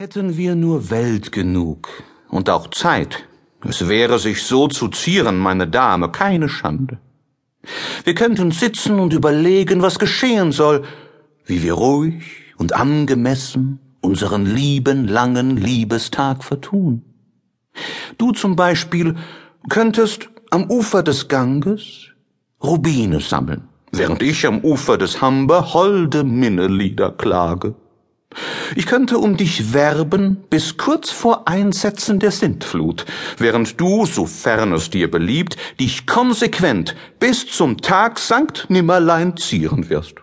Hätten wir nur Welt genug und auch Zeit, es wäre sich so zu zieren, meine Dame, keine Schande. Wir könnten sitzen und überlegen, was geschehen soll, wie wir ruhig und angemessen unseren lieben langen Liebestag vertun. Du zum Beispiel könntest am Ufer des Ganges Rubine sammeln, während ich am Ufer des Humber holde Minnelieder klage. Ich könnte um dich werben bis kurz vor Einsetzen der Sintflut, während du, sofern es dir beliebt, dich konsequent bis zum Tag Sankt Nimmerlein zieren wirst.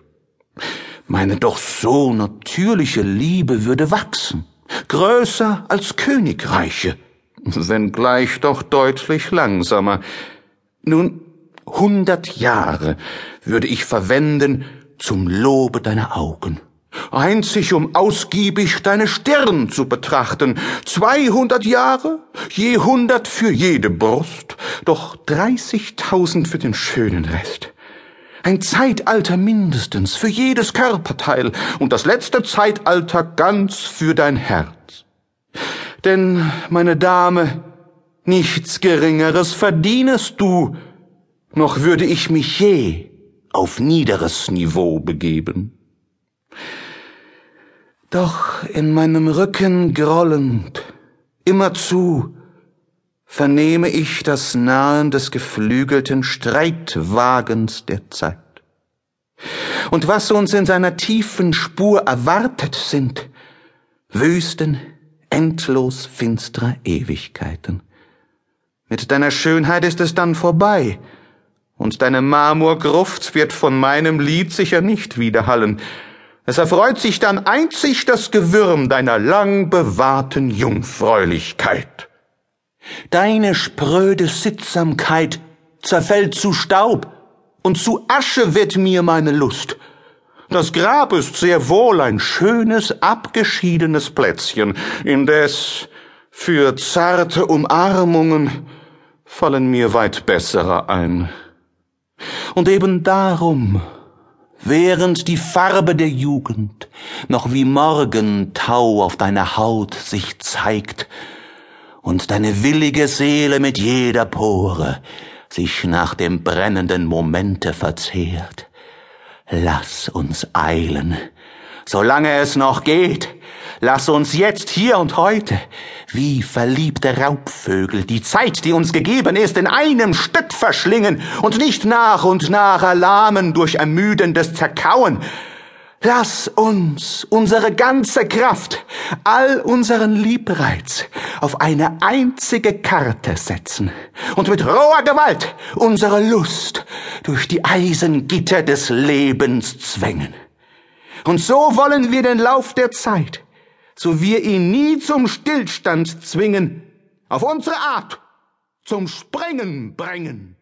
Meine doch so natürliche Liebe würde wachsen, größer als Königreiche, wenngleich doch deutlich langsamer. Nun, hundert Jahre würde ich verwenden zum Lobe deiner Augen einzig um ausgiebig deine Stirn zu betrachten. Zweihundert Jahre, je hundert für jede Brust, doch dreißigtausend für den schönen Rest. Ein Zeitalter mindestens für jedes Körperteil und das letzte Zeitalter ganz für dein Herz. Denn, meine Dame, nichts Geringeres verdienest du, noch würde ich mich je auf niederes Niveau begeben. Doch in meinem Rücken grollend, immerzu, vernehme ich das Nahen des geflügelten Streitwagens der Zeit. Und was uns in seiner tiefen Spur erwartet sind, Wüsten endlos finstrer Ewigkeiten. Mit deiner Schönheit ist es dann vorbei, und deine Marmorgruft wird von meinem Lied sicher nicht widerhallen, es erfreut sich dann einzig das Gewürm deiner lang bewahrten Jungfräulichkeit. Deine spröde Sittsamkeit zerfällt zu Staub, und zu Asche wird mir meine Lust. Das Grab ist sehr wohl ein schönes, abgeschiedenes Plätzchen, indes für zarte Umarmungen fallen mir weit bessere ein. Und eben darum während die Farbe der Jugend noch wie Morgentau auf deiner Haut sich zeigt und deine willige Seele mit jeder Pore sich nach dem brennenden Momente verzehrt. Lass uns eilen, solange es noch geht, Lass uns jetzt, hier und heute, wie verliebte Raubvögel, die Zeit, die uns gegeben ist, in einem Stück verschlingen und nicht nach und nach erlahmen durch ermüdendes Zerkauen. Lass uns unsere ganze Kraft, all unseren Liebreiz auf eine einzige Karte setzen und mit roher Gewalt unsere Lust durch die Eisengitter des Lebens zwängen. Und so wollen wir den Lauf der Zeit so wir ihn nie zum Stillstand zwingen, auf unsere Art zum Springen bringen.